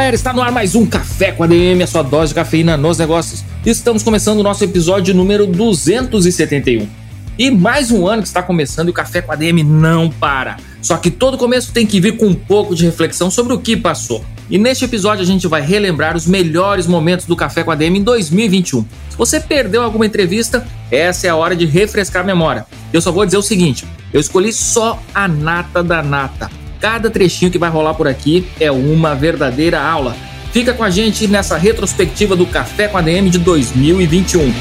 galera, está no ar mais um Café com ADM, a sua dose de cafeína nos negócios. Estamos começando o nosso episódio número 271. E mais um ano que está começando e o Café com ADM não para. Só que todo começo tem que vir com um pouco de reflexão sobre o que passou. E neste episódio a gente vai relembrar os melhores momentos do Café com ADM em 2021. Se você perdeu alguma entrevista, essa é a hora de refrescar a memória. Eu só vou dizer o seguinte: eu escolhi só a nata da nata Cada trechinho que vai rolar por aqui é uma verdadeira aula. Fica com a gente nessa retrospectiva do Café com a DM de 2021.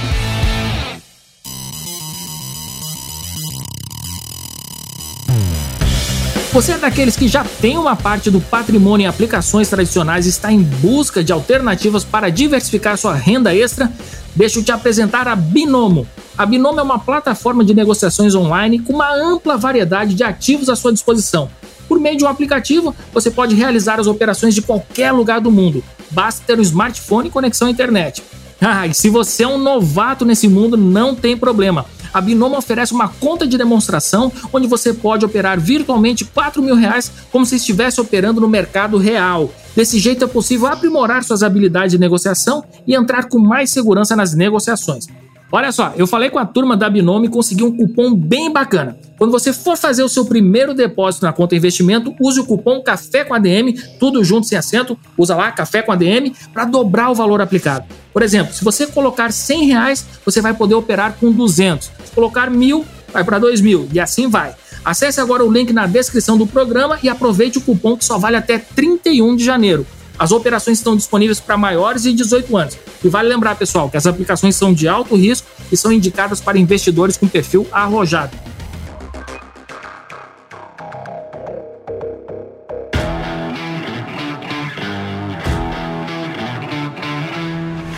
Você é daqueles que já tem uma parte do patrimônio em aplicações tradicionais e está em busca de alternativas para diversificar sua renda extra? Deixa eu te apresentar a Binomo. A Binomo é uma plataforma de negociações online com uma ampla variedade de ativos à sua disposição por meio de um aplicativo, você pode realizar as operações de qualquer lugar do mundo. Basta ter um smartphone e conexão à internet. Ah, e se você é um novato nesse mundo, não tem problema. A Binomo oferece uma conta de demonstração onde você pode operar virtualmente 4 mil reais como se estivesse operando no mercado real. Desse jeito é possível aprimorar suas habilidades de negociação e entrar com mais segurança nas negociações. Olha só, eu falei com a turma da Binome e consegui um cupom bem bacana. Quando você for fazer o seu primeiro depósito na conta investimento, use o cupom Café com ADM, tudo junto sem acento, usa lá Café com ADM para dobrar o valor aplicado. Por exemplo, se você colocar 100 reais, você vai poder operar com 200. Se colocar mil, vai para 2 mil e assim vai. Acesse agora o link na descrição do programa e aproveite o cupom que só vale até 31 de janeiro. As operações estão disponíveis para maiores de 18 anos. E vale lembrar, pessoal, que as aplicações são de alto risco e são indicadas para investidores com perfil arrojado.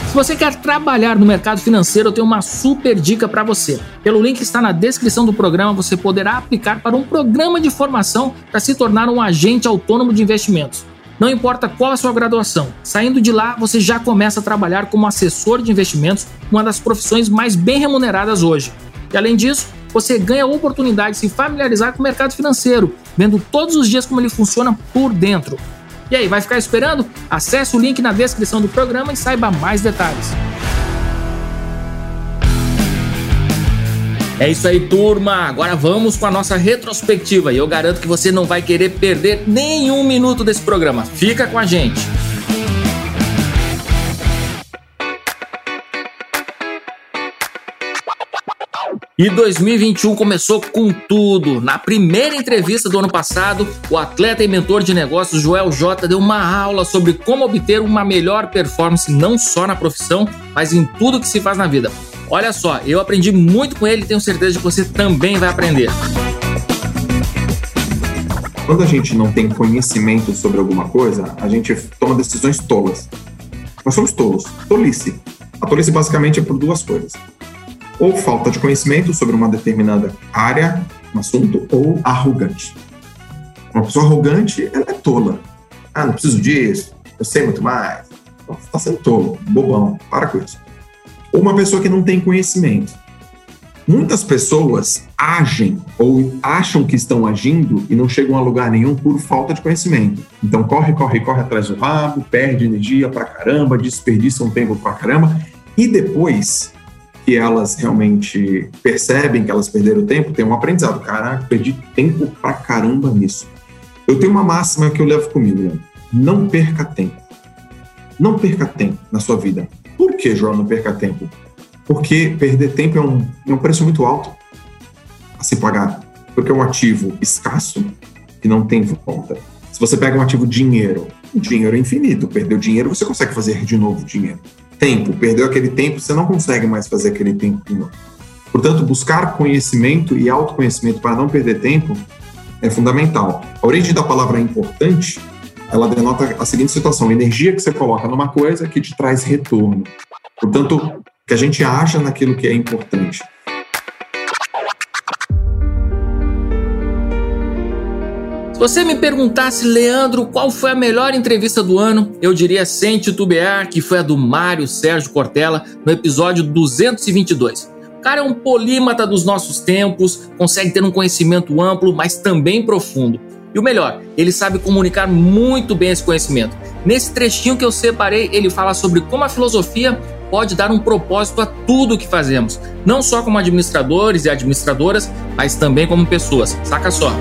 Se você quer trabalhar no mercado financeiro, eu tenho uma super dica para você. Pelo link que está na descrição do programa, você poderá aplicar para um programa de formação para se tornar um agente autônomo de investimentos. Não importa qual a sua graduação, saindo de lá você já começa a trabalhar como assessor de investimentos, uma das profissões mais bem remuneradas hoje. E além disso, você ganha a oportunidade de se familiarizar com o mercado financeiro, vendo todos os dias como ele funciona por dentro. E aí, vai ficar esperando? Acesse o link na descrição do programa e saiba mais detalhes. É isso aí, turma. Agora vamos com a nossa retrospectiva e eu garanto que você não vai querer perder nenhum minuto desse programa. Fica com a gente. E 2021 começou com tudo. Na primeira entrevista do ano passado, o atleta e mentor de negócios Joel J deu uma aula sobre como obter uma melhor performance não só na profissão, mas em tudo que se faz na vida. Olha só, eu aprendi muito com ele e tenho certeza de que você também vai aprender. Quando a gente não tem conhecimento sobre alguma coisa, a gente toma decisões tolas. Nós somos tolos. Tolice. A tolice basicamente é por duas coisas. Ou falta de conhecimento sobre uma determinada área, um assunto, ou arrogante. Uma pessoa arrogante, ela é tola. Ah, não preciso disso, eu sei muito mais. Está sendo tolo, bobão, para com isso ou uma pessoa que não tem conhecimento. Muitas pessoas agem ou acham que estão agindo e não chegam a lugar nenhum por falta de conhecimento. Então corre, corre, corre atrás do rabo, perde energia pra caramba, desperdiça um tempo pra caramba e depois que elas realmente percebem que elas perderam tempo, tem um aprendizado. Caraca, perdi tempo pra caramba nisso. Eu tenho uma máxima que eu levo comigo, né? Não perca tempo. Não perca tempo na sua vida. Por que, João, não perca tempo? Porque perder tempo é um, é um preço muito alto a se pagar. Porque é um ativo escasso que não tem volta. Se você pega um ativo dinheiro, o dinheiro é infinito. Perdeu dinheiro, você consegue fazer de novo dinheiro. Tempo, perdeu aquele tempo, você não consegue mais fazer aquele novo. Portanto, buscar conhecimento e autoconhecimento para não perder tempo é fundamental. A origem da palavra importante ela denota a seguinte situação: a energia que você coloca numa coisa que te traz retorno. Portanto, que a gente acha naquilo que é importante. Você me perguntasse, Leandro, qual foi a melhor entrevista do ano, eu diria sem titubear que foi a do Mário Sérgio Cortella no episódio 222. O cara é um polímata dos nossos tempos, consegue ter um conhecimento amplo, mas também profundo. E o melhor, ele sabe comunicar muito bem esse conhecimento. Nesse trechinho que eu separei, ele fala sobre como a filosofia pode dar um propósito a tudo o que fazemos, não só como administradores e administradoras, mas também como pessoas. Saca só.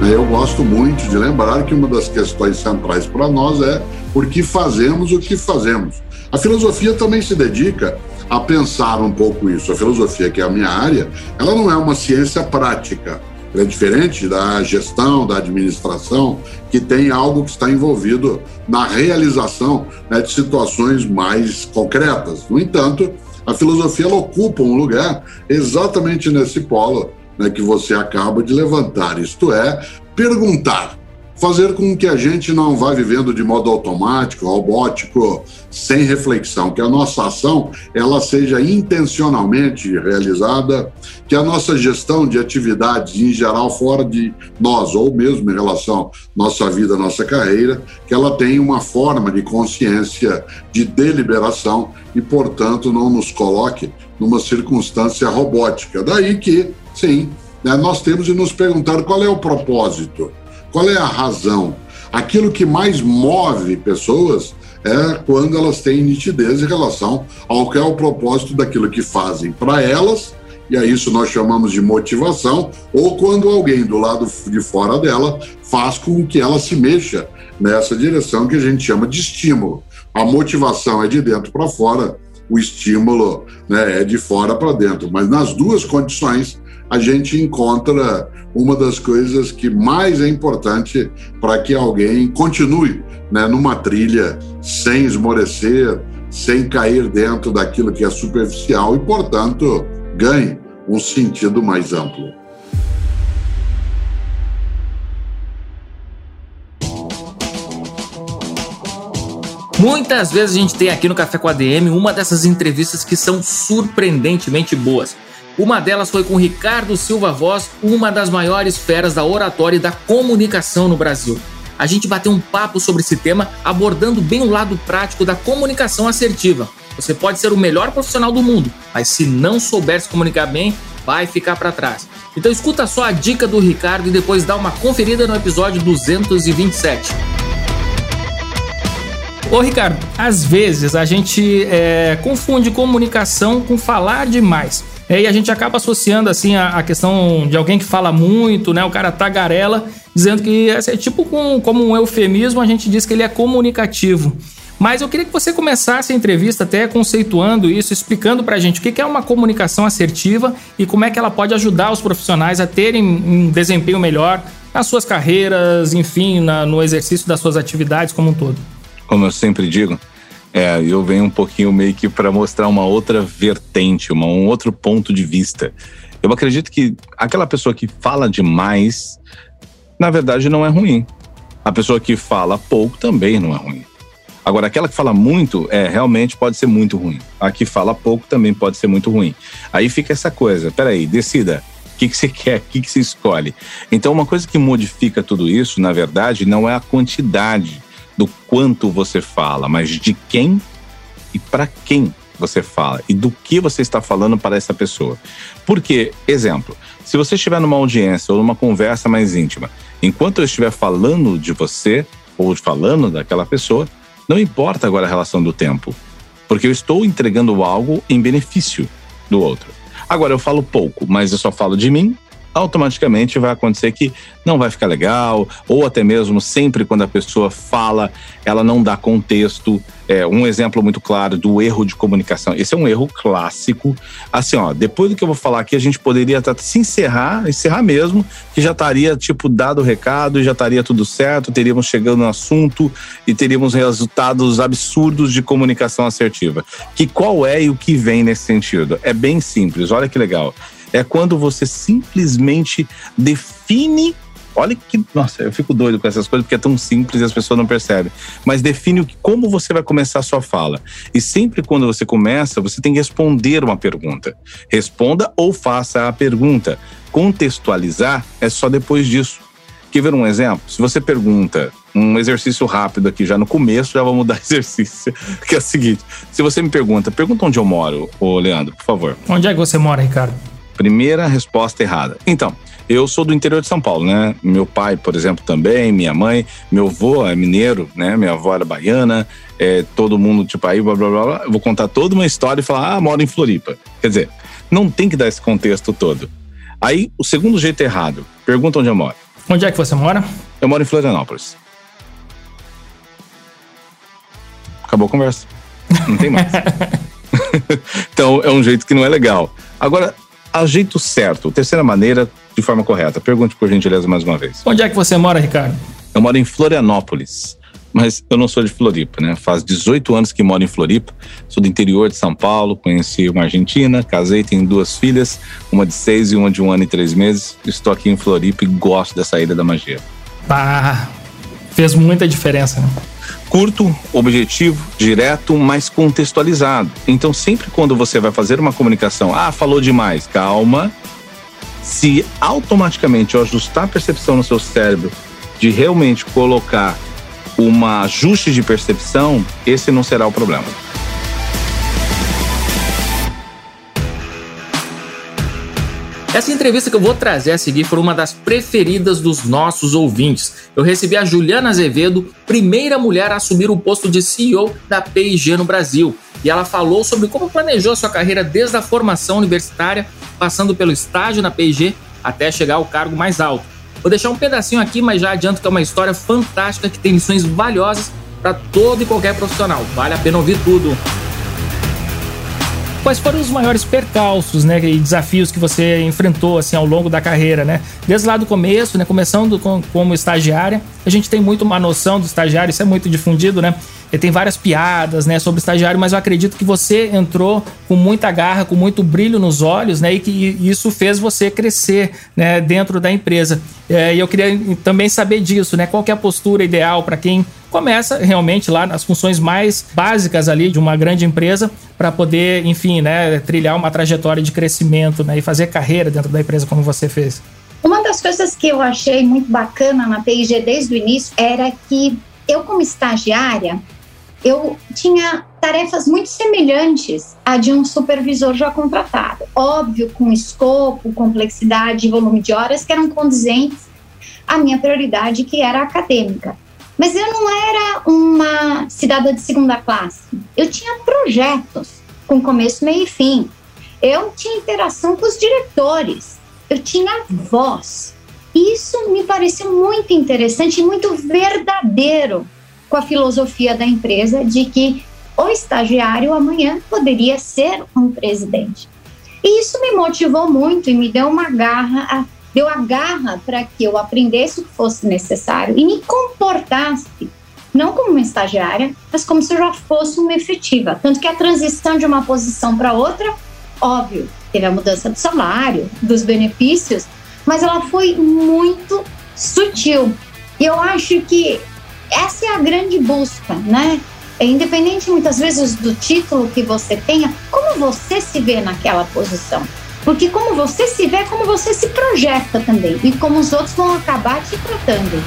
Eu gosto muito de lembrar que uma das questões centrais para nós é por que fazemos o que fazemos. A filosofia também se dedica a pensar um pouco isso. A filosofia, que é a minha área, ela não é uma ciência prática é diferente da gestão, da administração, que tem algo que está envolvido na realização né, de situações mais concretas. No entanto, a filosofia ela ocupa um lugar exatamente nesse polo né, que você acaba de levantar, isto é, perguntar. Fazer com que a gente não vá vivendo de modo automático, robótico, sem reflexão, que a nossa ação ela seja intencionalmente realizada, que a nossa gestão de atividades em geral fora de nós ou mesmo em relação à nossa vida, nossa carreira, que ela tenha uma forma de consciência, de deliberação e, portanto, não nos coloque numa circunstância robótica. Daí que, sim, né, nós temos de nos perguntar qual é o propósito qual é a razão? Aquilo que mais move pessoas é quando elas têm nitidez em relação ao que é o propósito daquilo que fazem para elas, e a isso nós chamamos de motivação, ou quando alguém do lado de fora dela faz com que ela se mexa nessa direção que a gente chama de estímulo. A motivação é de dentro para fora, o estímulo né, é de fora para dentro, mas nas duas condições a gente encontra uma das coisas que mais é importante para que alguém continue né, numa trilha sem esmorecer, sem cair dentro daquilo que é superficial e, portanto, ganhe um sentido mais amplo. Muitas vezes a gente tem aqui no Café com a DM uma dessas entrevistas que são surpreendentemente boas. Uma delas foi com Ricardo Silva Voz, uma das maiores feras da oratória e da comunicação no Brasil. A gente bateu um papo sobre esse tema, abordando bem o lado prático da comunicação assertiva. Você pode ser o melhor profissional do mundo, mas se não souber se comunicar bem, vai ficar para trás. Então escuta só a dica do Ricardo e depois dá uma conferida no episódio 227. Ô Ricardo, às vezes a gente é, confunde comunicação com falar demais. É, e a gente acaba associando assim a, a, questão de alguém que fala muito, né? O cara tagarela, dizendo que é, é tipo com, como um eufemismo, a gente diz que ele é comunicativo. Mas eu queria que você começasse a entrevista até conceituando isso, explicando para a gente o que é uma comunicação assertiva e como é que ela pode ajudar os profissionais a terem um desempenho melhor nas suas carreiras, enfim, na, no exercício das suas atividades como um todo. Como eu sempre digo, é, eu venho um pouquinho meio que para mostrar uma outra vertente, uma, um outro ponto de vista. Eu acredito que aquela pessoa que fala demais, na verdade, não é ruim. A pessoa que fala pouco também não é ruim. Agora, aquela que fala muito, é realmente pode ser muito ruim. A que fala pouco também pode ser muito ruim. Aí fica essa coisa, peraí, decida. O que, que você quer? O que, que você escolhe? Então, uma coisa que modifica tudo isso, na verdade, não é a quantidade do quanto você fala, mas de quem e para quem você fala e do que você está falando para essa pessoa. Porque, exemplo, se você estiver numa audiência ou numa conversa mais íntima, enquanto eu estiver falando de você ou falando daquela pessoa, não importa agora a relação do tempo, porque eu estou entregando algo em benefício do outro. Agora eu falo pouco, mas eu só falo de mim automaticamente vai acontecer que não vai ficar legal, ou até mesmo sempre quando a pessoa fala, ela não dá contexto. É, um exemplo muito claro do erro de comunicação. Esse é um erro clássico. Assim, ó, depois do que eu vou falar aqui, a gente poderia se encerrar, encerrar mesmo, que já estaria, tipo, dado o recado, já estaria tudo certo, teríamos chegando no assunto e teríamos resultados absurdos de comunicação assertiva. Que qual é e o que vem nesse sentido? É bem simples, olha que legal é quando você simplesmente define Olha que, nossa, eu fico doido com essas coisas porque é tão simples e as pessoas não percebem. Mas define como você vai começar a sua fala. E sempre quando você começa, você tem que responder uma pergunta. Responda ou faça a pergunta. Contextualizar é só depois disso. Quer ver um exemplo? Se você pergunta um exercício rápido aqui, já no começo, já vou mudar exercício, que é o seguinte: se você me pergunta, pergunta onde eu moro, ô Leandro, por favor. Onde é que você mora, Ricardo? Primeira resposta errada. Então, eu sou do interior de São Paulo, né? Meu pai, por exemplo, também, minha mãe, meu avô é mineiro, né? Minha avó era baiana, é, todo mundo, tipo, aí, blá, blá, blá, blá. Eu vou contar toda uma história e falar, ah, moro em Floripa. Quer dizer, não tem que dar esse contexto todo. Aí, o segundo jeito errado, pergunta onde eu moro. Onde é que você mora? Eu moro em Florianópolis. Acabou a conversa. Não tem mais. então, é um jeito que não é legal. Agora, jeito certo, terceira maneira, de forma correta. Pergunte, por gentileza, mais uma vez. Onde é que você mora, Ricardo? Eu moro em Florianópolis. Mas eu não sou de Floripa, né? Faz 18 anos que moro em Floripa. Sou do interior de São Paulo. Conheci uma argentina, casei, tenho duas filhas, uma de seis e uma de um ano e três meses. Estou aqui em Floripa e gosto dessa ilha da magia. Ah, fez muita diferença, né? Curto, objetivo, direto, mas contextualizado. Então, sempre quando você vai fazer uma comunicação, ah, falou demais, calma. Se automaticamente eu ajustar a percepção no seu cérebro de realmente colocar um ajuste de percepção, esse não será o problema. Essa entrevista que eu vou trazer a seguir foi uma das preferidas dos nossos ouvintes. Eu recebi a Juliana Azevedo, primeira mulher a assumir o posto de CEO da P&G no Brasil. E ela falou sobre como planejou sua carreira desde a formação universitária, passando pelo estágio na P&G até chegar ao cargo mais alto. Vou deixar um pedacinho aqui, mas já adianto que é uma história fantástica que tem lições valiosas para todo e qualquer profissional. Vale a pena ouvir tudo quais foram os maiores percalços, né, e desafios que você enfrentou assim ao longo da carreira, né? Desde lá do começo, né, começando com, como estagiária, a gente tem muito uma noção do estagiário, isso é muito difundido, né? E tem várias piadas, né, sobre estagiário, mas eu acredito que você entrou com muita garra, com muito brilho nos olhos, né, e que isso fez você crescer, né, dentro da empresa. É, e eu queria também saber disso, né? Qual é a postura ideal para quem começa realmente lá nas funções mais básicas ali de uma grande empresa para poder, enfim, né, trilhar uma trajetória de crescimento, né, e fazer carreira dentro da empresa como você fez. Uma das coisas que eu achei muito bacana na PIG desde o início era que eu como estagiária, eu tinha tarefas muito semelhantes à de um supervisor já contratado. Óbvio, com escopo, complexidade e volume de horas que eram condizentes à minha prioridade, que era acadêmica. Mas eu não era uma cidadã de segunda classe. Eu tinha projetos com começo, meio e fim. Eu tinha interação com os diretores. Eu tinha voz. Isso me pareceu muito interessante e muito verdadeiro com a filosofia da empresa de que o estagiário amanhã poderia ser um presidente. E isso me motivou muito e me deu uma garra deu a garra para que eu aprendesse o que fosse necessário e me comportasse, não como uma estagiária, mas como se eu já fosse uma efetiva. Tanto que a transição de uma posição para outra, óbvio, teve a mudança do salário, dos benefícios, mas ela foi muito sutil. E eu acho que essa é a grande busca, né? É independente muitas vezes do título que você tenha, como você se vê naquela posição. Porque como você se vê, como você se projeta também. E como os outros vão acabar te tratando.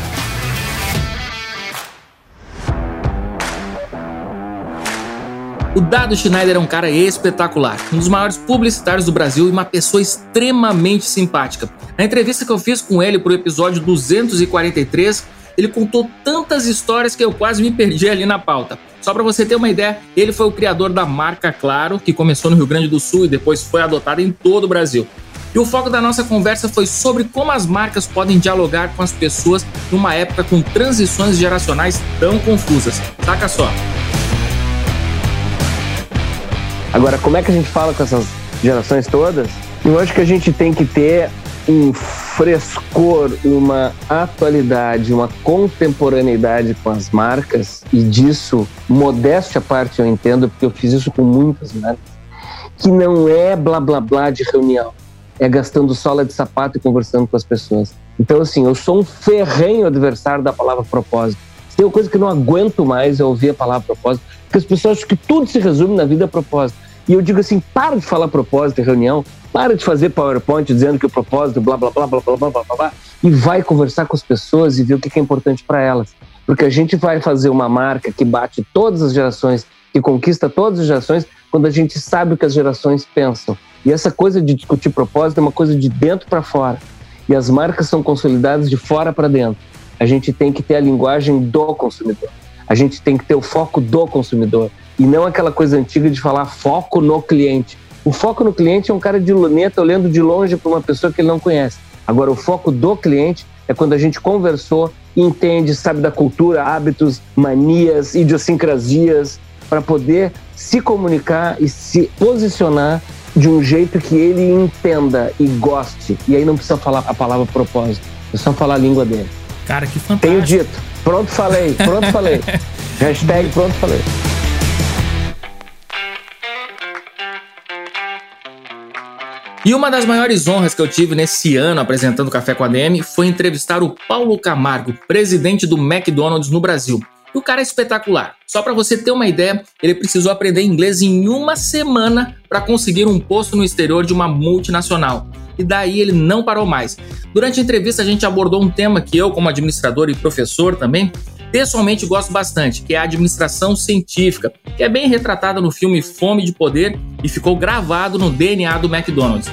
O Dado Schneider é um cara espetacular, um dos maiores publicitários do Brasil e uma pessoa extremamente simpática. Na entrevista que eu fiz com ele para o episódio 243, ele contou tantas histórias que eu quase me perdi ali na pauta. Só para você ter uma ideia, ele foi o criador da marca Claro, que começou no Rio Grande do Sul e depois foi adotada em todo o Brasil. E o foco da nossa conversa foi sobre como as marcas podem dialogar com as pessoas numa época com transições geracionais tão confusas. Saca só. Agora, como é que a gente fala com essas gerações todas? Eu acho que a gente tem que ter um frescor, uma atualidade, uma contemporaneidade com as marcas, e disso, modéstia à parte, eu entendo, porque eu fiz isso com muitas marcas, que não é blá blá blá de reunião. é gastando sola de sapato e conversando com as pessoas. Então, assim, eu sou um ferrenho adversário da palavra propósito. Tem uma coisa que eu não aguento mais é ouvir a palavra propósito, porque as pessoas acham que tudo se resume na vida a propósito. E eu digo assim, para de falar propósito em reunião, para de fazer PowerPoint dizendo que o propósito, blá, blá, blá, blá, blá, blá, blá, blá, e vai conversar com as pessoas e ver o que é importante para elas. Porque a gente vai fazer uma marca que bate todas as gerações, que conquista todas as gerações, quando a gente sabe o que as gerações pensam. E essa coisa de discutir propósito é uma coisa de dentro para fora. E as marcas são consolidadas de fora para dentro. A gente tem que ter a linguagem do consumidor. A gente tem que ter o foco do consumidor. E não aquela coisa antiga de falar foco no cliente. O foco no cliente é um cara de luneta olhando de longe para uma pessoa que ele não conhece. Agora, o foco do cliente é quando a gente conversou, entende, sabe da cultura, hábitos, manias, idiosincrasias, para poder se comunicar e se posicionar de um jeito que ele entenda e goste. E aí não precisa falar a palavra propósito, é só falar a língua dele. Cara, que fantástico. Tenho dito. Pronto, falei. Pronto, falei. Hashtag pronto, falei. E uma das maiores honras que eu tive nesse ano apresentando Café com a DM foi entrevistar o Paulo Camargo, presidente do McDonald's no Brasil. E o cara é espetacular. Só para você ter uma ideia, ele precisou aprender inglês em uma semana para conseguir um posto no exterior de uma multinacional. E daí ele não parou mais. Durante a entrevista a gente abordou um tema que eu, como administrador e professor também, pessoalmente gosto bastante, que é a administração científica, que é bem retratada no filme Fome de Poder e ficou gravado no DNA do McDonald's.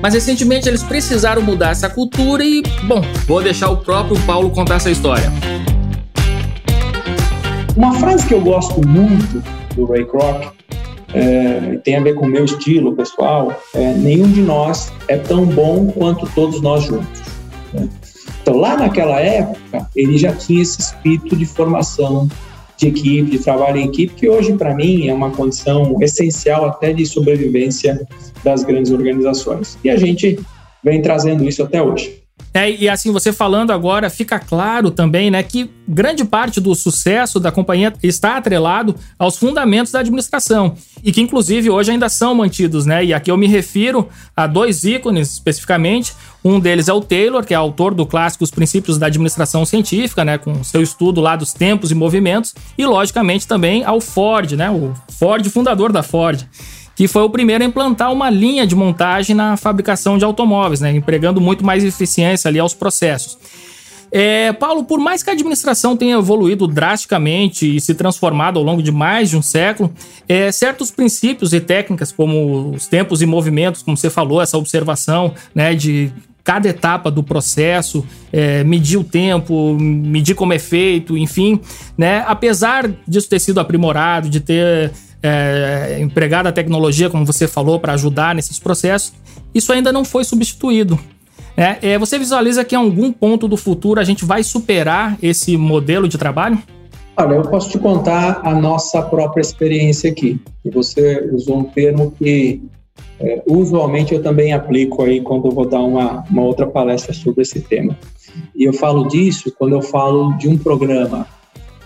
Mas recentemente eles precisaram mudar essa cultura e, bom, vou deixar o próprio Paulo contar essa história. Uma frase que eu gosto muito do Ray Kroc é, tem a ver com o meu estilo pessoal, é, nenhum de nós é tão bom quanto todos nós juntos. Né? Então, lá naquela época, ele já tinha esse espírito de formação de equipe, de trabalho em equipe, que hoje, para mim, é uma condição essencial até de sobrevivência das grandes organizações. E a gente vem trazendo isso até hoje. É, e assim, você falando agora, fica claro também, né, que grande parte do sucesso da companhia está atrelado aos fundamentos da administração e que inclusive hoje ainda são mantidos, né? E aqui eu me refiro a dois ícones especificamente. Um deles é o Taylor, que é autor do clássico Os Princípios da Administração Científica, né, com seu estudo lá dos tempos e movimentos, e logicamente também ao Ford, né, o Ford fundador da Ford que foi o primeiro a implantar uma linha de montagem na fabricação de automóveis, né, empregando muito mais eficiência ali aos processos. É, Paulo, por mais que a administração tenha evoluído drasticamente e se transformado ao longo de mais de um século, é, certos princípios e técnicas, como os tempos e movimentos, como você falou, essa observação né, de cada etapa do processo, é, medir o tempo, medir como é feito, enfim, né, apesar disso ter sido aprimorado, de ter é, empregado a tecnologia, como você falou, para ajudar nesses processos, isso ainda não foi substituído. É, é, você visualiza que em algum ponto do futuro a gente vai superar esse modelo de trabalho? Olha, eu posso te contar a nossa própria experiência aqui. Você usou um termo que é, usualmente eu também aplico aí quando eu vou dar uma, uma outra palestra sobre esse tema. E eu falo disso quando eu falo de um programa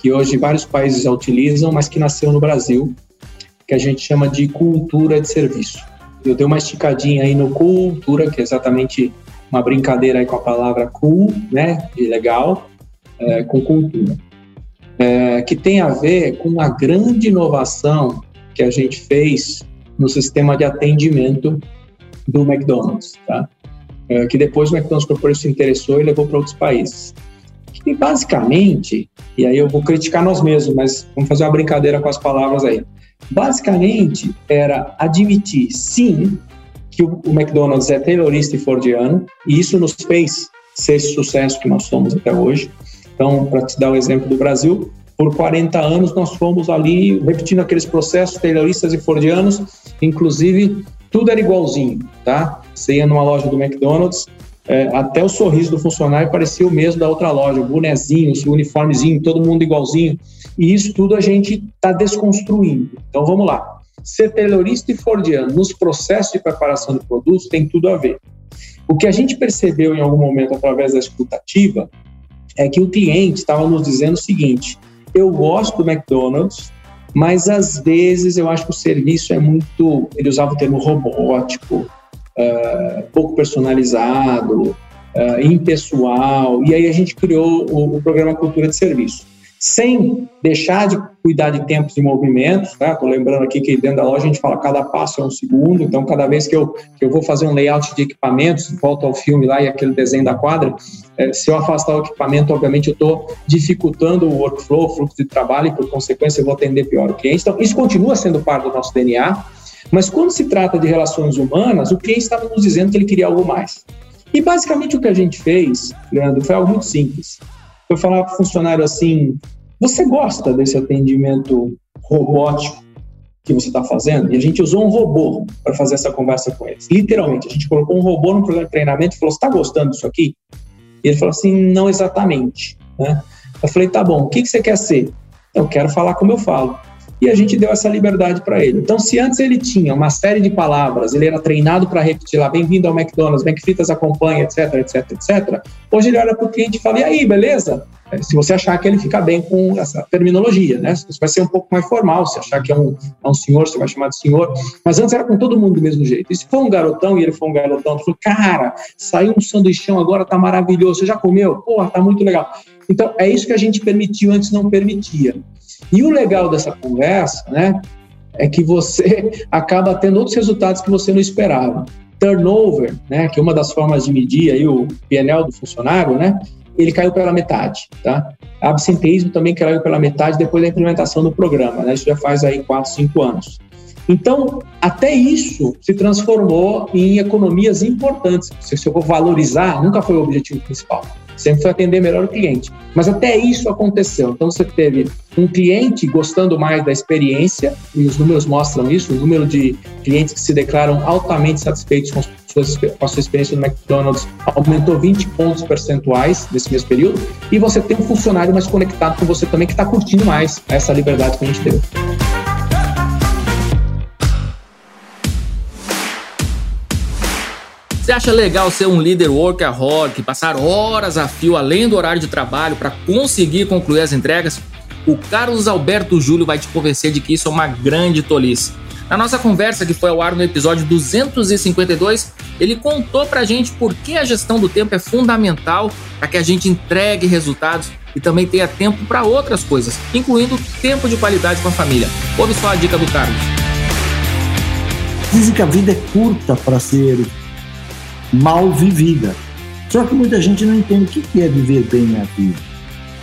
que hoje vários países já utilizam, mas que nasceu no Brasil, que a gente chama de cultura de serviço. Eu dei uma esticadinha aí no cultura, que é exatamente uma brincadeira aí com a palavra cool, né, de legal, é, com cultura, é, que tem a ver com uma grande inovação que a gente fez no sistema de atendimento do McDonald's, tá? É, que depois o McDonald's Corporation se interessou e levou para outros países. E basicamente, e aí eu vou criticar nós mesmos, mas vamos fazer uma brincadeira com as palavras aí. Basicamente, era admitir, sim, que o, McDonald's é taylorista e fordiano, e isso nos fez ser esse sucesso que nós somos até hoje. Então, para te dar o um exemplo do Brasil, por 40 anos nós fomos ali repetindo aqueles processos tayloristas e fordianos, inclusive tudo era igualzinho, tá? Você ia numa loja do McDonald's, é, até o sorriso do funcionário parecia o mesmo da outra loja, o bonezinho, o uniformezinho, todo mundo igualzinho. E isso tudo a gente está desconstruindo. Então vamos lá. Ser taylorista e fordiano nos processos de preparação de produtos tem tudo a ver. O que a gente percebeu em algum momento através da escutativa é que o cliente estava nos dizendo o seguinte: eu gosto do McDonald's, mas às vezes eu acho que o serviço é muito. Ele usava o termo robótico, uh, pouco personalizado, uh, impessoal, e aí a gente criou o, o programa Cultura de Serviço sem deixar de cuidar de tempos e movimentos, tá? Tô lembrando aqui que dentro da loja a gente fala cada passo é um segundo, então cada vez que eu, que eu vou fazer um layout de equipamentos, volto ao filme lá e aquele desenho da quadra, é, se eu afastar o equipamento, obviamente eu estou dificultando o workflow, o fluxo de trabalho e por consequência eu vou atender pior o cliente. Então isso continua sendo parte do nosso DNA, mas quando se trata de relações humanas, o cliente estava nos dizendo que ele queria algo mais. E basicamente o que a gente fez, Leandro, foi algo muito simples foi falar para o funcionário assim: você gosta desse atendimento robótico que você está fazendo? E a gente usou um robô para fazer essa conversa com eles. Literalmente, a gente colocou um robô no programa de treinamento e falou: você está gostando disso aqui? E ele falou assim: não exatamente. Né? Eu falei: tá bom, o que, que você quer ser? Eu quero falar como eu falo e a gente deu essa liberdade para ele. Então, se antes ele tinha uma série de palavras, ele era treinado para repetir lá, bem-vindo ao McDonald's, McFritas acompanha, etc, etc, etc, hoje ele olha para o cliente e fala, e aí, beleza? É, se você achar que ele fica bem com essa terminologia, né? Isso vai ser um pouco mais formal, se achar que é um, é um senhor, você vai chamar de senhor, mas antes era com todo mundo do mesmo jeito. E se for um garotão e ele for um garotão, falou, cara, saiu um sanduichão agora, tá maravilhoso, você já comeu? Porra, tá muito legal. Então, é isso que a gente permitiu, antes não permitia. E o legal dessa conversa, né, é que você acaba tendo outros resultados que você não esperava. Turnover, né, que é uma das formas de medir aí o PNL do funcionário, né, ele caiu pela metade, tá? Absenteísmo também caiu pela metade depois da implementação do programa, né? Isso já faz aí 4, 5 anos. Então, até isso se transformou em economias importantes. Se eu vou valorizar, nunca foi o objetivo principal sempre foi atender melhor o cliente. Mas até isso aconteceu. Então você teve um cliente gostando mais da experiência, e os números mostram isso, o número de clientes que se declaram altamente satisfeitos com, suas, com a sua experiência no McDonald's aumentou 20 pontos percentuais nesse mesmo período, e você tem um funcionário mais conectado com você também que está curtindo mais essa liberdade que a gente teve. Você acha legal ser um líder workaholic, passar horas a fio além do horário de trabalho para conseguir concluir as entregas? O Carlos Alberto Júlio vai te convencer de que isso é uma grande tolice. Na nossa conversa que foi ao ar no episódio 252, ele contou pra gente por que a gestão do tempo é fundamental para que a gente entregue resultados e também tenha tempo para outras coisas, incluindo tempo de qualidade com a família. Ouve só a dica do Carlos. Dizem que a vida é curta para ser mal vivida. Só que muita gente não entende o que é viver bem a vida,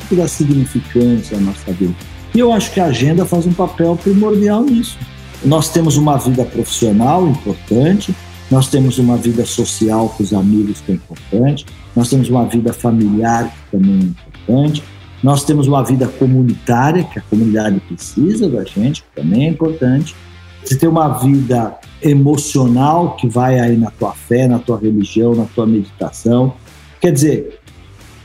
o que dá significância à nossa vida. E eu acho que a agenda faz um papel primordial nisso. Nós temos uma vida profissional importante, nós temos uma vida social com os amigos que é importante, nós temos uma vida familiar que também é importante, nós temos uma vida comunitária, que a comunidade precisa da gente, que também é importante. Você tem uma vida emocional que vai aí na tua fé, na tua religião, na tua meditação. Quer dizer,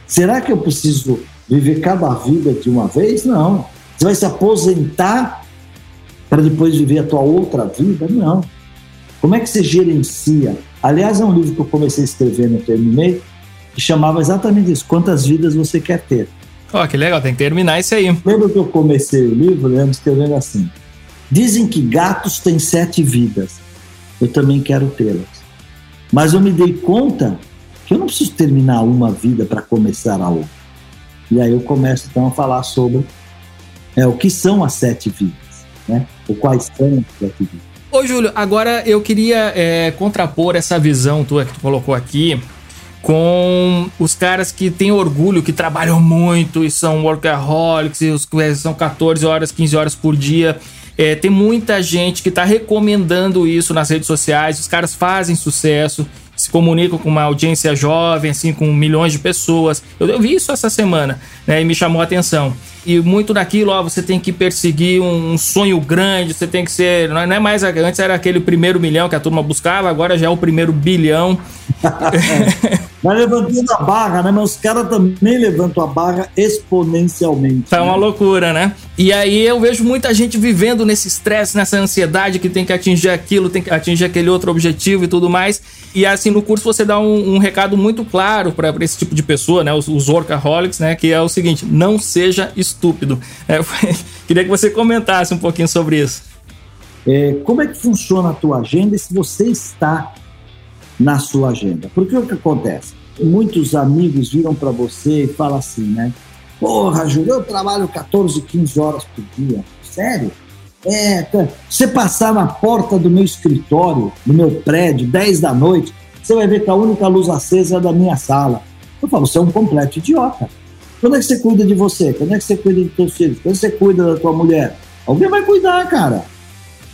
será que eu preciso viver cada vida de uma vez? Não. Você vai se aposentar para depois viver a tua outra vida? Não. Como é que você gerencia? Aliás, é um livro que eu comecei a escrever, não terminei, que chamava exatamente isso: Quantas vidas você quer ter? Ó, oh, que legal, tem que terminar isso aí. Lembra que eu comecei o livro, Leandro, escrevendo assim: Dizem que gatos têm sete vidas eu também quero tê-las. Mas eu me dei conta que eu não preciso terminar uma vida para começar a outra. E aí eu começo então a falar sobre é, o que são as sete vidas, né? Ou quais são as sete vidas. Ô, Júlio, agora eu queria é, contrapor essa visão tua que tu colocou aqui com os caras que têm orgulho, que trabalham muito e são workaholics, e os, são 14 horas, 15 horas por dia é, tem muita gente que está recomendando isso nas redes sociais. Os caras fazem sucesso, se comunicam com uma audiência jovem, assim, com milhões de pessoas. Eu, eu vi isso essa semana, né? E me chamou a atenção. E muito daquilo, ó, você tem que perseguir um, um sonho grande, você tem que ser. Não é, não é mais. Antes era aquele primeiro milhão que a turma buscava, agora já é o primeiro bilhão. Vai levantando a barra, né? Mas os caras também levantam a barra exponencialmente. Tá uma né? loucura, né? E aí eu vejo muita gente vivendo nesse estresse, nessa ansiedade que tem que atingir aquilo, tem que atingir aquele outro objetivo e tudo mais. E assim, no curso você dá um, um recado muito claro para esse tipo de pessoa, né? Os, os workaholics, né? Que é o seguinte: não seja estúpido. É, queria que você comentasse um pouquinho sobre isso. É, como é que funciona a tua agenda se você está na sua agenda. Porque o que acontece? Muitos amigos viram para você e falam assim, né? Porra, Júlio, eu trabalho 14, 15 horas por dia. Sério? É, você passar na porta do meu escritório, do meu prédio, 10 da noite, você vai ver que a única luz acesa é da minha sala. Eu falo, você é um completo idiota. Quando é que você cuida de você? Quando é que você cuida dos seus filhos? Quando você cuida da tua mulher? Alguém vai cuidar, cara.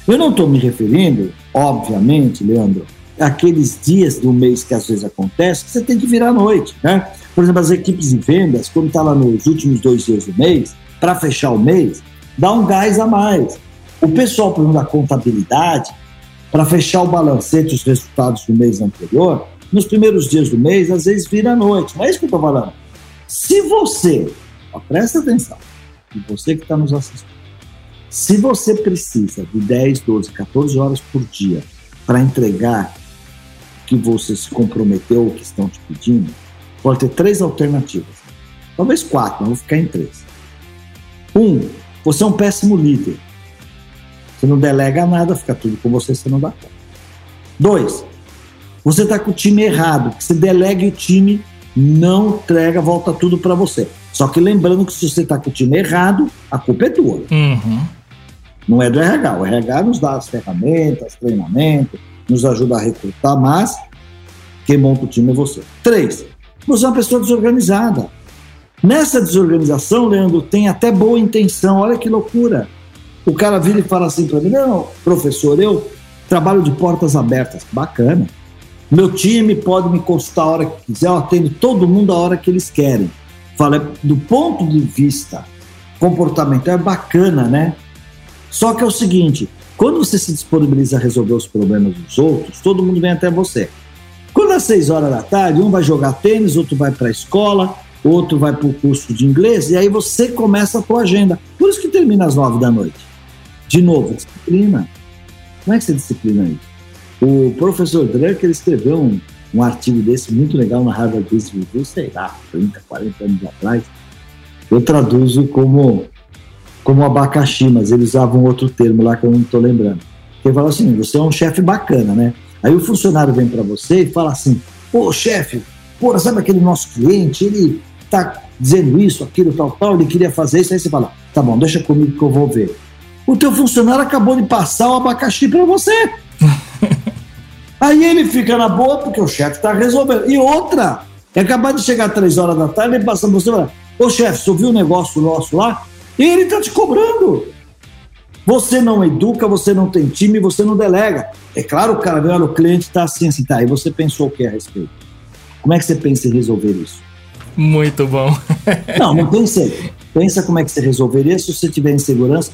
Eu não estou me referindo, obviamente, Leandro, aqueles dias do mês que às vezes acontece, que você tem que virar à noite, né? Por exemplo, as equipes de vendas, quando está lá nos últimos dois dias do mês, para fechar o mês, dá um gás a mais. O pessoal, por exemplo, da contabilidade, para fechar o balancete, os resultados do mês anterior, nos primeiros dias do mês, às vezes vira à noite. Não é isso que eu estou falando. Se você, ó, presta atenção, e você que está nos assistindo, se você precisa de 10, 12, 14 horas por dia para entregar o que você se comprometeu ou que estão te pedindo, pode ter três alternativas. Talvez quatro, mas vou ficar em três. Um, você é um péssimo líder. Você não delega nada, fica tudo com você, você não dá conta. Dois, você está com o time errado, que você delega o time, não entrega, volta tudo para você. Só que lembrando que se você está com o time errado, a culpa é tua. Uhum. Não é do RH. O RH nos dá as ferramentas, treinamento, nos ajuda a recrutar, mas quem monta o time é você. Três, você é uma pessoa desorganizada. Nessa desorganização, Leandro, tem até boa intenção. Olha que loucura. O cara vira e fala assim para mim: não, professor, eu trabalho de portas abertas. Bacana. Meu time pode me consultar a hora que quiser, eu atendo todo mundo a hora que eles querem. Fala, do ponto de vista comportamental, é bacana, né? Só que é o seguinte: quando você se disponibiliza a resolver os problemas dos outros, todo mundo vem até você. Quando às seis horas da tarde, um vai jogar tênis, outro vai para a escola, outro vai para o curso de inglês, e aí você começa a tua agenda. Por isso que termina às nove da noite. De novo, disciplina. Como é que você disciplina isso? O professor Drucker escreveu um, um artigo desse muito legal na Harvard Business Review, sei lá, 30, 40 anos atrás. Eu traduzo como, como abacaxi, mas ele usava um outro termo lá que eu não estou lembrando. Ele fala assim: você é um chefe bacana, né? Aí o funcionário vem para você e fala assim: pô, chefe, pô, sabe aquele nosso cliente? Ele tá dizendo isso, aquilo, tal, tal, ele queria fazer isso. Aí você fala: tá bom, deixa comigo que eu vou ver. O teu funcionário acabou de passar o abacaxi para você. Aí ele fica na boa porque o chefe está resolvendo. E outra, é acabar de chegar três horas da tarde, ele passa você e fala, ô chefe, você ouviu o negócio nosso lá? E ele está te cobrando. Você não educa, você não tem time, você não delega. É claro, o cara vê, olha, o cliente está assim, assim, tá. E você pensou o que a respeito? Como é que você pensa em resolver isso? Muito bom. não, não pensei. Pensa como é que você resolveria se você tiver insegurança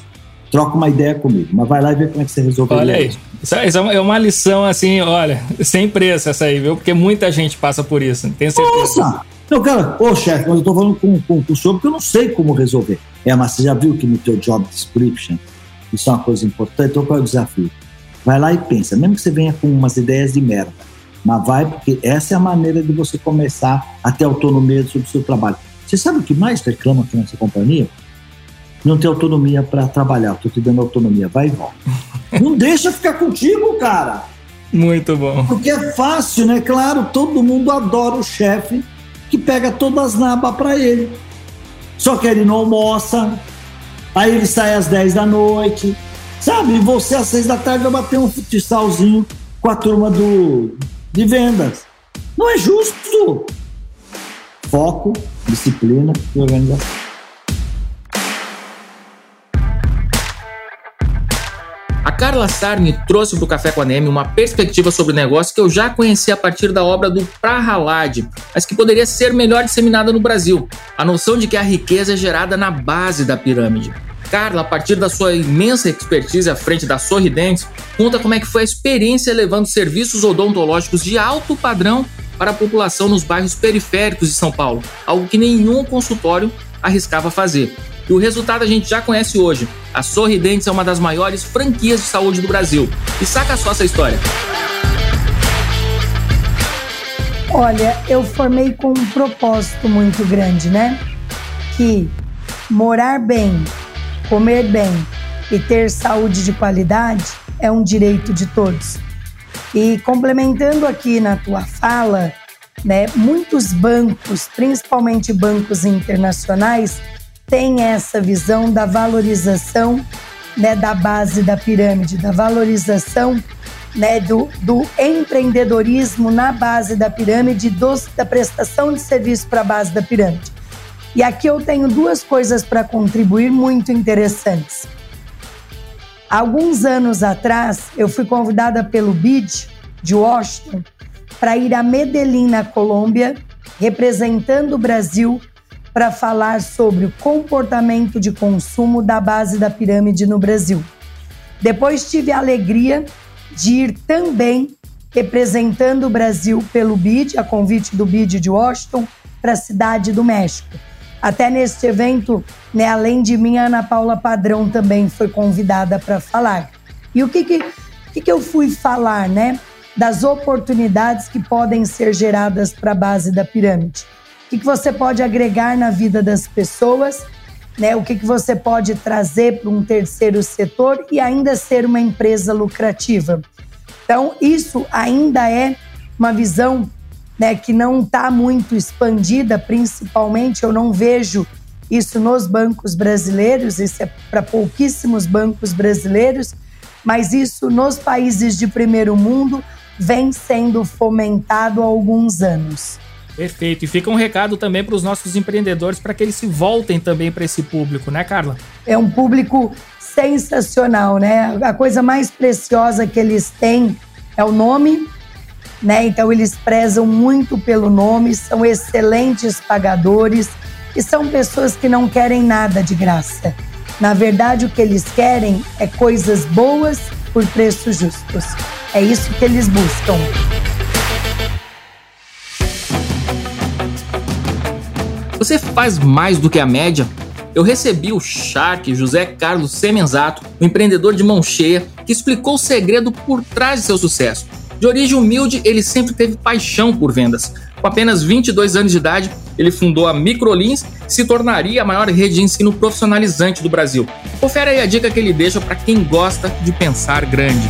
troca uma ideia comigo, mas vai lá e vê como é que você resolve Olha aí, isso é uma lição assim, olha, sem preço essa aí, viu? Porque muita gente passa por isso, tenho certeza. Nossa! Não, cara, ô chefe, mas eu tô falando com, com, com o senhor porque eu não sei como resolver. É, mas você já viu que no teu job description isso é uma coisa importante, então qual é o desafio? Vai lá e pensa, mesmo que você venha com umas ideias de merda, mas vai porque essa é a maneira de você começar a ter autonomia sobre o seu trabalho. Você sabe o que mais reclama aqui nessa companhia? Não tem autonomia para trabalhar. Estou te dando autonomia, vai e volta. não deixa ficar contigo, cara. Muito bom. Porque é fácil, né? Claro, todo mundo adora o chefe que pega todas as nabas para ele. Só que ele não almoça, aí ele sai às 10 da noite, sabe? E você às 6 da tarde vai bater um futsalzinho com a turma do, de vendas. Não é justo. Foco, disciplina e organização. Carla Sarni trouxe para o Café com a NEM uma perspectiva sobre o negócio que eu já conhecia a partir da obra do Prahalad, mas que poderia ser melhor disseminada no Brasil. A noção de que a riqueza é gerada na base da pirâmide. Carla, a partir da sua imensa expertise à frente da Sorridentes, conta como é que foi a experiência levando serviços odontológicos de alto padrão para a população nos bairros periféricos de São Paulo, algo que nenhum consultório arriscava fazer. E o resultado a gente já conhece hoje. A Sorridentes é uma das maiores franquias de saúde do Brasil. E saca só essa história. Olha, eu formei com um propósito muito grande, né? Que morar bem, comer bem e ter saúde de qualidade é um direito de todos. E complementando aqui na tua fala, né, muitos bancos, principalmente bancos internacionais, têm essa visão da valorização né, da base da pirâmide, da valorização né, do, do empreendedorismo na base da pirâmide, da prestação de serviço para a base da pirâmide. E aqui eu tenho duas coisas para contribuir muito interessantes. Alguns anos atrás, eu fui convidada pelo BID de Washington para ir a Medellín, na Colômbia, representando o Brasil para falar sobre o comportamento de consumo da base da pirâmide no Brasil. Depois tive a alegria de ir também representando o Brasil pelo BID, a convite do BID de Washington, para a cidade do México. Até neste evento, né, além de mim, a Ana Paula Padrão também foi convidada para falar. E o que que, que que eu fui falar, né? Das oportunidades que podem ser geradas para a base da pirâmide. Que, que você pode agregar na vida das pessoas, né? O que, que você pode trazer para um terceiro setor e ainda ser uma empresa lucrativa. Então, isso ainda é uma visão né, que não está muito expandida, principalmente eu não vejo isso nos bancos brasileiros, isso é para pouquíssimos bancos brasileiros, mas isso nos países de primeiro mundo vem sendo fomentado há alguns anos. Perfeito. E fica um recado também para os nossos empreendedores para que eles se voltem também para esse público, né, Carla? É um público sensacional, né? A coisa mais preciosa que eles têm é o nome, né? Então eles prezam muito pelo nome, são excelentes pagadores e são pessoas que não querem nada de graça. Na verdade, o que eles querem é coisas boas por preços justos. É isso que eles buscam. Você faz mais do que a média? Eu recebi o Shark José Carlos Semenzato, um empreendedor de mão cheia, que explicou o segredo por trás de seu sucesso. De origem humilde, ele sempre teve paixão por vendas. Com apenas 22 anos de idade, ele fundou a Microlins e se tornaria a maior rede de ensino profissionalizante do Brasil. Confere aí a dica que ele deixa para quem gosta de pensar grande.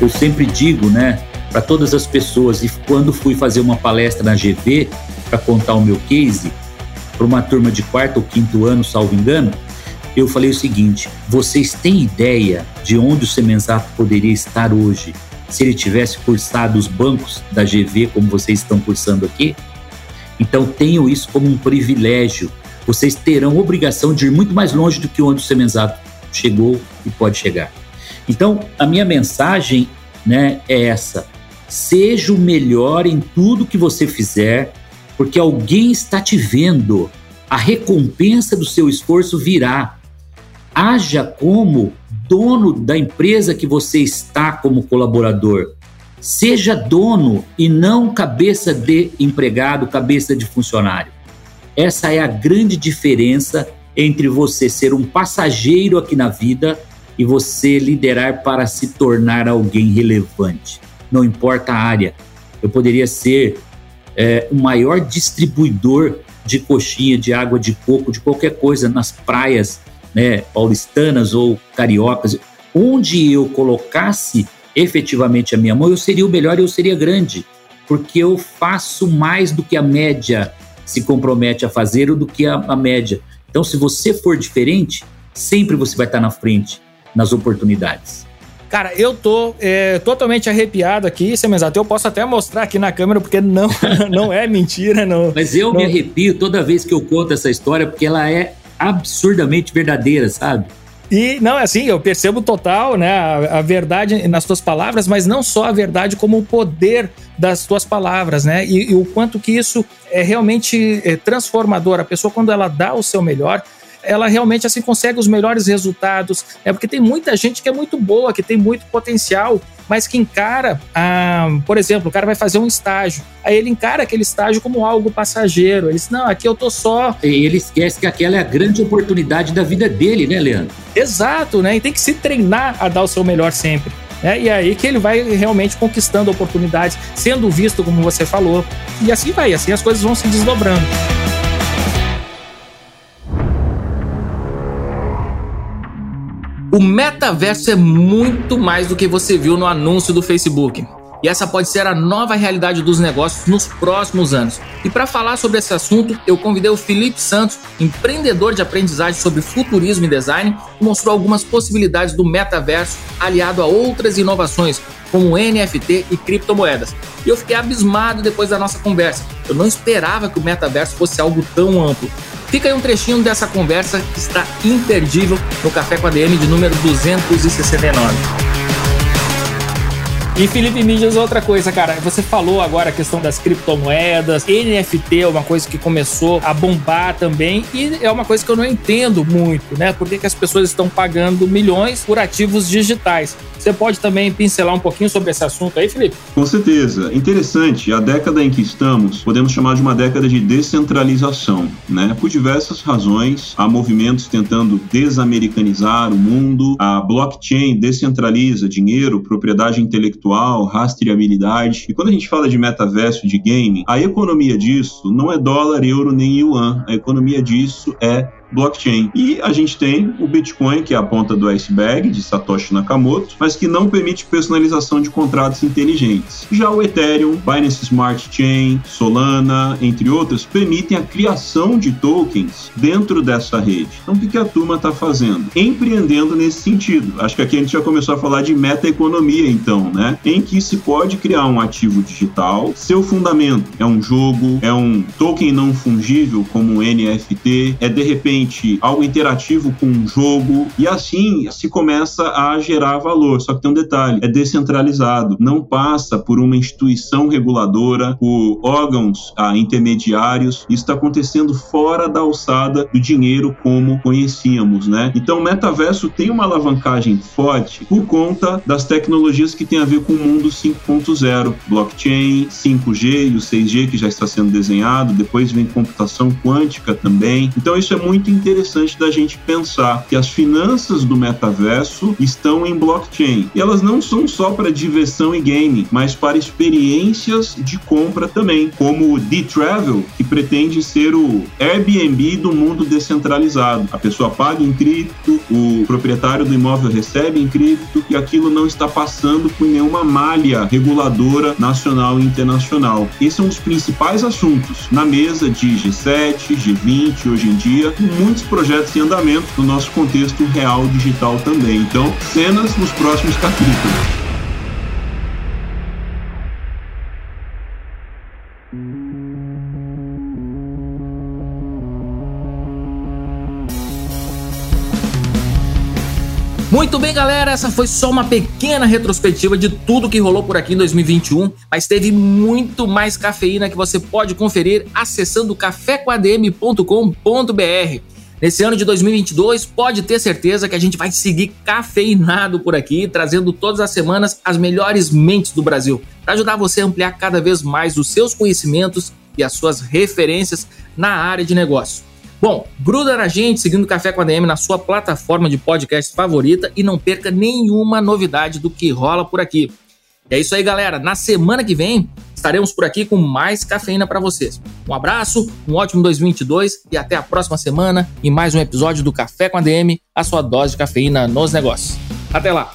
Eu sempre digo, né, para todas as pessoas, e quando fui fazer uma palestra na GV para contar o meu case, para uma turma de quarto ou quinto ano, salvo engano, eu falei o seguinte: vocês têm ideia de onde o Semenzato poderia estar hoje se ele tivesse cursado os bancos da GV como vocês estão cursando aqui? Então tenham isso como um privilégio. Vocês terão obrigação de ir muito mais longe do que onde o Semenzato chegou e pode chegar. Então a minha mensagem, né, é essa: seja o melhor em tudo que você fizer, porque alguém está te vendo. A recompensa do seu esforço virá haja como dono da empresa que você está como colaborador. Seja dono e não cabeça de empregado, cabeça de funcionário. Essa é a grande diferença entre você ser um passageiro aqui na vida e você liderar para se tornar alguém relevante. Não importa a área. Eu poderia ser é, o maior distribuidor de coxinha, de água de coco, de qualquer coisa nas praias né, paulistanas ou cariocas, onde eu colocasse efetivamente a minha mão, eu seria o melhor eu seria grande, porque eu faço mais do que a média se compromete a fazer ou do que a, a média. Então, se você for diferente, sempre você vai estar na frente nas oportunidades. Cara, eu tô é, totalmente arrepiado aqui, Semenzato. Eu posso até mostrar aqui na câmera, porque não, não é mentira. Não, Mas eu não... me arrepio toda vez que eu conto essa história, porque ela é absurdamente verdadeira, sabe? E não, assim, eu percebo total, né, a, a, verdade nas tuas palavras, mas não só a verdade, como o poder das tuas palavras, né? E, e o quanto que isso é realmente é, transformador. A pessoa, quando ela dá o seu melhor, ela realmente assim consegue os melhores resultados. É porque tem muita gente que é muito boa, que tem muito potencial, mas que encara, ah, por exemplo, o cara vai fazer um estágio, aí ele encara aquele estágio como algo passageiro. Ele diz: Não, aqui eu tô só. E ele esquece que aquela é a grande oportunidade da vida dele, né, Leandro? Exato, né? E tem que se treinar a dar o seu melhor sempre. É, e aí que ele vai realmente conquistando oportunidades, sendo visto, como você falou. E assim vai, assim as coisas vão se desdobrando. O metaverso é muito mais do que você viu no anúncio do Facebook. E essa pode ser a nova realidade dos negócios nos próximos anos. E para falar sobre esse assunto, eu convidei o Felipe Santos, empreendedor de aprendizagem sobre futurismo e design, que mostrou algumas possibilidades do metaverso aliado a outras inovações, como NFT e criptomoedas. E eu fiquei abismado depois da nossa conversa. Eu não esperava que o metaverso fosse algo tão amplo. Fica aí um trechinho dessa conversa que está imperdível no Café com a DM de número 269. E Felipe Mídias, outra coisa, cara. Você falou agora a questão das criptomoedas, NFT é uma coisa que começou a bombar também e é uma coisa que eu não entendo muito, né? Por que, que as pessoas estão pagando milhões por ativos digitais? Você pode também pincelar um pouquinho sobre esse assunto aí, Felipe? Com certeza. Interessante, a década em que estamos, podemos chamar de uma década de descentralização, né? Por diversas razões, há movimentos tentando desamericanizar o mundo, a blockchain descentraliza dinheiro, propriedade intelectual, rastreabilidade. E quando a gente fala de metaverso, de game, a economia disso não é dólar, euro nem yuan. A economia disso é blockchain. E a gente tem o Bitcoin, que é a ponta do iceberg de Satoshi Nakamoto, mas que não permite personalização de contratos inteligentes. Já o Ethereum, Binance Smart Chain, Solana, entre outros, permitem a criação de tokens dentro dessa rede. Então, o que a turma está fazendo? Empreendendo nesse sentido. Acho que aqui a gente já começou a falar de meta-economia, então, né? Em que se pode criar um ativo digital, seu fundamento é um jogo, é um token não fungível, como um NFT, é de repente algo interativo com um jogo, e assim se começa a gerar valor. Só que tem um detalhe: é descentralizado, não passa por uma instituição reguladora, por órgãos ah, intermediários. Isso está acontecendo fora da alçada do dinheiro como conhecíamos, né? Então, o metaverso tem uma alavancagem forte por conta das tecnologias que tem a ver com o mundo 5.0, blockchain, 5G e o 6G que já está sendo desenhado. Depois vem computação quântica também. Então, isso é muito interessante da gente pensar que as finanças do metaverso estão em blockchain. E elas não são só para diversão e game, mas para experiências de compra também, como o D-Travel, que pretende ser o Airbnb do mundo descentralizado. A pessoa paga em cripto, o proprietário do imóvel recebe em cripto e aquilo não está passando por nenhuma malha reguladora nacional e internacional. Esses são os principais assuntos na mesa de G7, G20 hoje em dia, muitos projetos em andamento no nosso contexto real digital também. Então, cenas nos próximos capítulos. Muito bem, galera, essa foi só uma pequena retrospectiva de tudo que rolou por aqui em 2021, mas teve muito mais cafeína que você pode conferir acessando cafécoadm.com.br. Nesse ano de 2022, pode ter certeza que a gente vai seguir cafeinado por aqui, trazendo todas as semanas as melhores mentes do Brasil, para ajudar você a ampliar cada vez mais os seus conhecimentos e as suas referências na área de negócio. Bom, gruda na gente seguindo Café com a DM na sua plataforma de podcast favorita e não perca nenhuma novidade do que rola por aqui. É isso aí, galera. Na semana que vem estaremos por aqui com mais cafeína para vocês. Um abraço, um ótimo 2022 e até a próxima semana em mais um episódio do Café com a DM, a sua dose de cafeína nos negócios. Até lá.